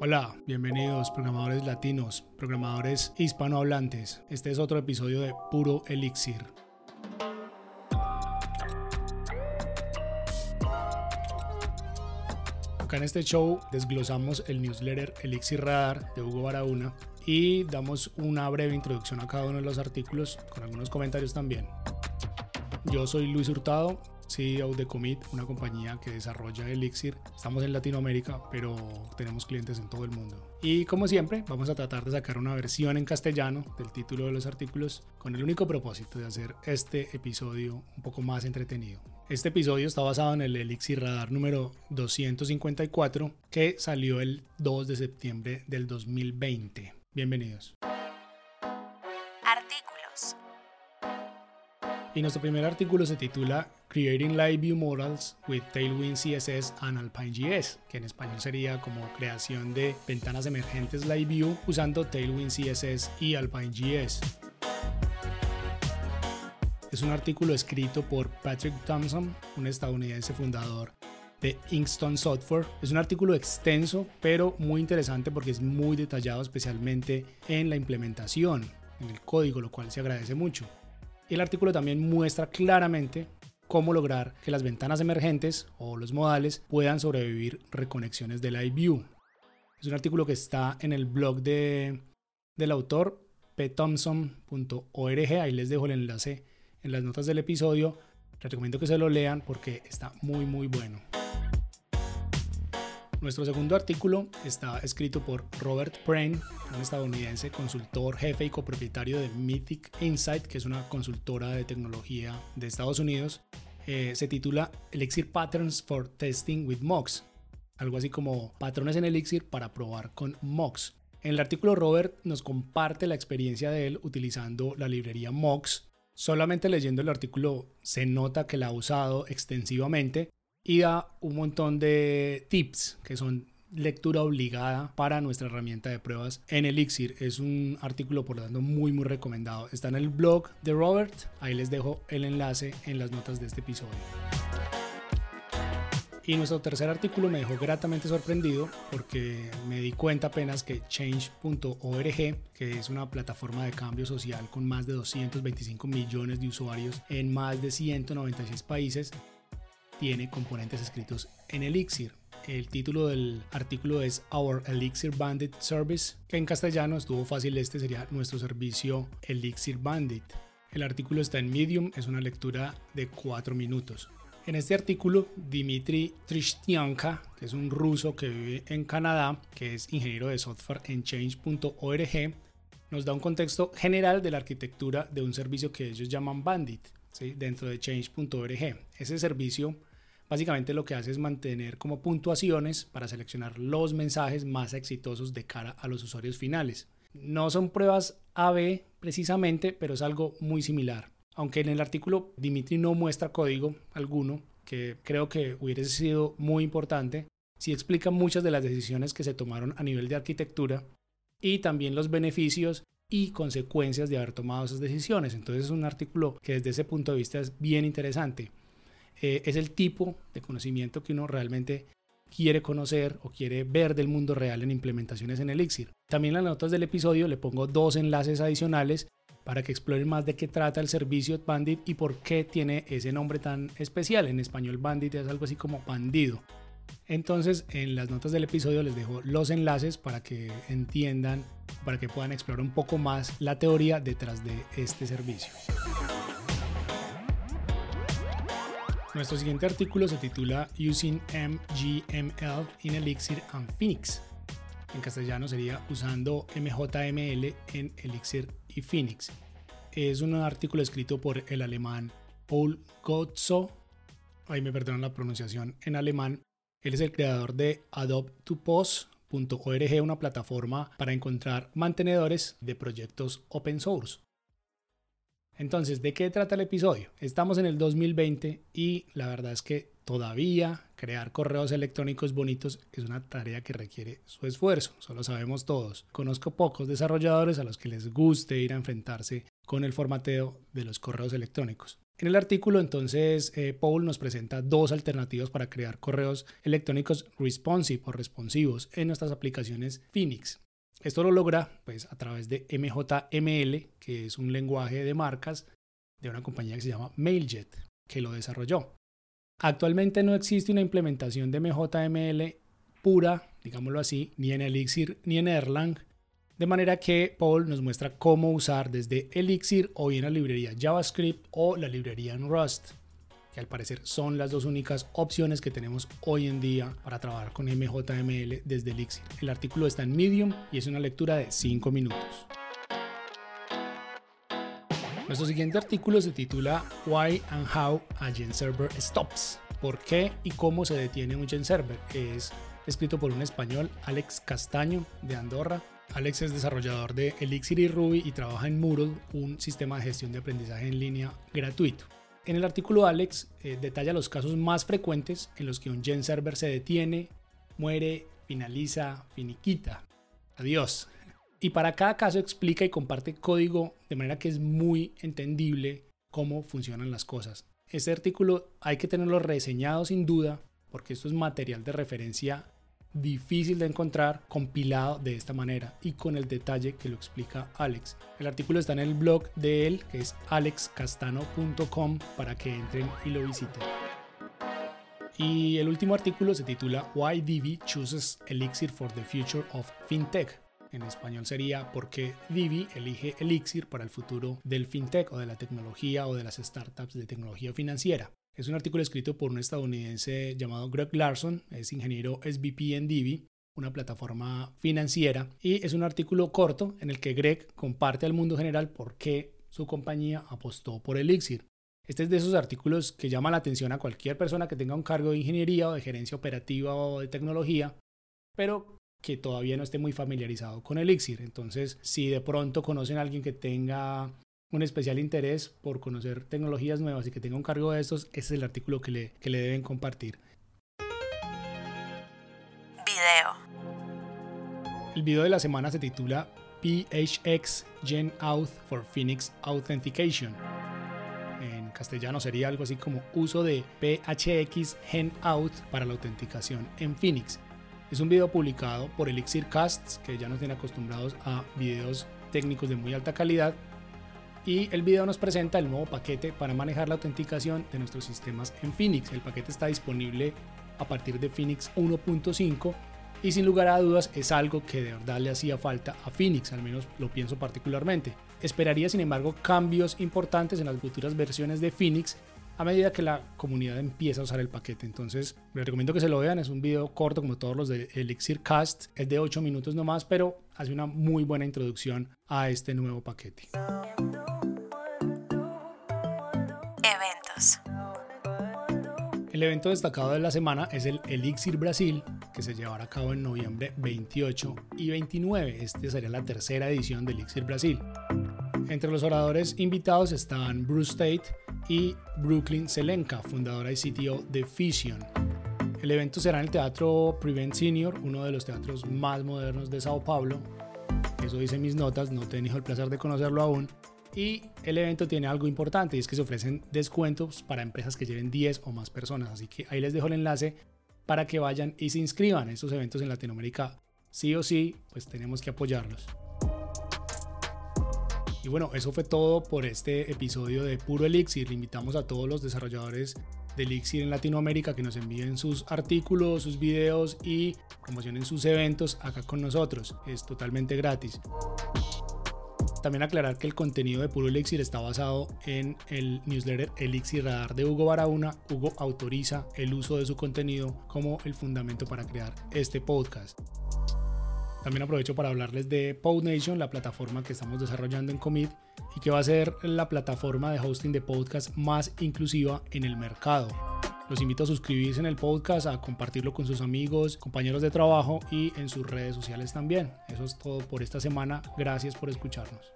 Hola, bienvenidos programadores latinos, programadores hispanohablantes. Este es otro episodio de Puro Elixir. Acá en este show desglosamos el newsletter Elixir Radar de Hugo Barahona y damos una breve introducción a cada uno de los artículos con algunos comentarios también. Yo soy Luis Hurtado, CEO de Commit, una compañía que desarrolla Elixir. Estamos en Latinoamérica, pero tenemos clientes en todo el mundo. Y como siempre, vamos a tratar de sacar una versión en castellano del título de los artículos con el único propósito de hacer este episodio un poco más entretenido. Este episodio está basado en el Elixir Radar número 254 que salió el 2 de septiembre del 2020. Bienvenidos. Y nuestro primer artículo se titula Creating Live View Models with Tailwind CSS and Alpine JS, que en español sería como creación de ventanas emergentes Live View usando Tailwind CSS y Alpine JS. Es un artículo escrito por Patrick Thompson, un estadounidense fundador de Inkstone Software. Es un artículo extenso, pero muy interesante porque es muy detallado, especialmente en la implementación, en el código, lo cual se agradece mucho. El artículo también muestra claramente cómo lograr que las ventanas emergentes o los modales puedan sobrevivir reconexiones de Live Es un artículo que está en el blog de, del autor pthompson.org, ahí les dejo el enlace en las notas del episodio. Les recomiendo que se lo lean porque está muy muy bueno. Nuestro segundo artículo está escrito por Robert Prain, un estadounidense consultor, jefe y copropietario de Mythic Insight, que es una consultora de tecnología de Estados Unidos. Eh, se titula Elixir Patterns for Testing with Mox, algo así como patrones en Elixir para probar con Mox. En el artículo Robert nos comparte la experiencia de él utilizando la librería Mox. Solamente leyendo el artículo se nota que la ha usado extensivamente y da un montón de tips que son lectura obligada para nuestra herramienta de pruebas en Elixir. Es un artículo por lo tanto muy muy recomendado. Está en el blog de Robert, ahí les dejo el enlace en las notas de este episodio. Y nuestro tercer artículo me dejó gratamente sorprendido porque me di cuenta apenas que change.org, que es una plataforma de cambio social con más de 225 millones de usuarios en más de 196 países, tiene componentes escritos en Elixir. El título del artículo es Our Elixir Bandit Service, que en castellano estuvo fácil, este sería nuestro servicio Elixir Bandit. El artículo está en Medium, es una lectura de 4 minutos. En este artículo, Dimitri Trishtianka, que es un ruso que vive en Canadá, que es ingeniero de software en change.org, nos da un contexto general de la arquitectura de un servicio que ellos llaman Bandit, dentro de change.org. Ese servicio Básicamente lo que hace es mantener como puntuaciones para seleccionar los mensajes más exitosos de cara a los usuarios finales. No son pruebas AB precisamente, pero es algo muy similar. Aunque en el artículo Dimitri no muestra código alguno, que creo que hubiese sido muy importante, sí explica muchas de las decisiones que se tomaron a nivel de arquitectura y también los beneficios y consecuencias de haber tomado esas decisiones. Entonces es un artículo que desde ese punto de vista es bien interesante. Eh, es el tipo de conocimiento que uno realmente quiere conocer o quiere ver del mundo real en implementaciones en Elixir. También en las notas del episodio le pongo dos enlaces adicionales para que exploren más de qué trata el servicio Bandit y por qué tiene ese nombre tan especial. En español Bandit es algo así como bandido. Entonces en las notas del episodio les dejo los enlaces para que entiendan, para que puedan explorar un poco más la teoría detrás de este servicio. Nuestro siguiente artículo se titula Using MGML in Elixir and Phoenix. En castellano sería usando MJML en Elixir y Phoenix. Es un artículo escrito por el alemán Paul Gotzo. Ahí me perdonan la pronunciación en alemán. Él es el creador de adoptopos.org, una plataforma para encontrar mantenedores de proyectos open source. Entonces, ¿de qué trata el episodio? Estamos en el 2020 y la verdad es que todavía crear correos electrónicos bonitos es una tarea que requiere su esfuerzo, solo sabemos todos. Conozco pocos desarrolladores a los que les guste ir a enfrentarse con el formateo de los correos electrónicos. En el artículo entonces eh, Paul nos presenta dos alternativas para crear correos electrónicos responsive responsivos en nuestras aplicaciones Phoenix. Esto lo logra pues a través de MJML, que es un lenguaje de marcas de una compañía que se llama Mailjet, que lo desarrolló. Actualmente no existe una implementación de MJML pura, digámoslo así, ni en Elixir ni en Erlang, de manera que Paul nos muestra cómo usar desde Elixir o bien la librería JavaScript o la librería en Rust, que al parecer son las dos únicas opciones que tenemos hoy en día para trabajar con MJML desde Elixir. El artículo está en Medium y es una lectura de 5 minutos. Nuestro siguiente artículo se titula Why and How a Gen Server Stops. ¿Por qué y cómo se detiene un Gen Server? Es escrito por un español, Alex Castaño, de Andorra. Alex es desarrollador de Elixir y Ruby y trabaja en Moodle, un sistema de gestión de aprendizaje en línea gratuito. En el artículo Alex eh, detalla los casos más frecuentes en los que un Gen Server se detiene, muere, finaliza, finiquita. Adiós y para cada caso explica y comparte código de manera que es muy entendible cómo funcionan las cosas. Este artículo hay que tenerlo reseñado sin duda porque esto es material de referencia difícil de encontrar compilado de esta manera y con el detalle que lo explica Alex. El artículo está en el blog de él que es alexcastano.com para que entren y lo visiten. Y el último artículo se titula Why Divi Chooses Elixir for the Future of FinTech en español sería ¿Por qué Divi elige Elixir para el futuro del fintech o de la tecnología o de las startups de tecnología financiera? Es un artículo escrito por un estadounidense llamado Greg Larson, es ingeniero SVP en Divi, una plataforma financiera, y es un artículo corto en el que Greg comparte al mundo general por qué su compañía apostó por Elixir. Este es de esos artículos que llama la atención a cualquier persona que tenga un cargo de ingeniería o de gerencia operativa o de tecnología, pero que todavía no esté muy familiarizado con Elixir. Entonces, si de pronto conocen a alguien que tenga un especial interés por conocer tecnologías nuevas y que tenga un cargo de estos, ese es el artículo que le, que le deben compartir. Video. El video de la semana se titula PHX Gen Auth for Phoenix Authentication. En castellano sería algo así como uso de PHX Gen Auth para la autenticación en Phoenix. Es un video publicado por Elixir Casts, que ya nos tiene acostumbrados a videos técnicos de muy alta calidad. Y el video nos presenta el nuevo paquete para manejar la autenticación de nuestros sistemas en Phoenix. El paquete está disponible a partir de Phoenix 1.5 y sin lugar a dudas es algo que de verdad le hacía falta a Phoenix, al menos lo pienso particularmente. Esperaría sin embargo cambios importantes en las futuras versiones de Phoenix a medida que la comunidad empieza a usar el paquete. Entonces, les recomiendo que se lo vean. Es un video corto como todos los de Elixir Cast. Es de 8 minutos nomás, pero hace una muy buena introducción a este nuevo paquete. Eventos. El evento destacado de la semana es el Elixir Brasil, que se llevará a cabo en noviembre 28 y 29. Este sería la tercera edición de Elixir Brasil. Entre los oradores invitados están Bruce Tate y Brooklyn Selenka, fundadora y CTO de Fission. El evento será en el Teatro Prevent Senior, uno de los teatros más modernos de Sao Paulo. Eso dice mis notas, no he el placer de conocerlo aún. Y el evento tiene algo importante es que se ofrecen descuentos para empresas que lleven 10 o más personas. Así que ahí les dejo el enlace para que vayan y se inscriban. Estos eventos en Latinoamérica sí o sí, pues tenemos que apoyarlos. Y bueno, eso fue todo por este episodio de Puro Elixir. invitamos a todos los desarrolladores de Elixir en Latinoamérica que nos envíen sus artículos, sus videos y promocionen sus eventos acá con nosotros. Es totalmente gratis. También aclarar que el contenido de Puro Elixir está basado en el newsletter Elixir Radar de Hugo Barahona. Hugo autoriza el uso de su contenido como el fundamento para crear este podcast. También aprovecho para hablarles de PodNation, la plataforma que estamos desarrollando en Commit y que va a ser la plataforma de hosting de podcast más inclusiva en el mercado. Los invito a suscribirse en el podcast, a compartirlo con sus amigos, compañeros de trabajo y en sus redes sociales también. Eso es todo por esta semana. Gracias por escucharnos.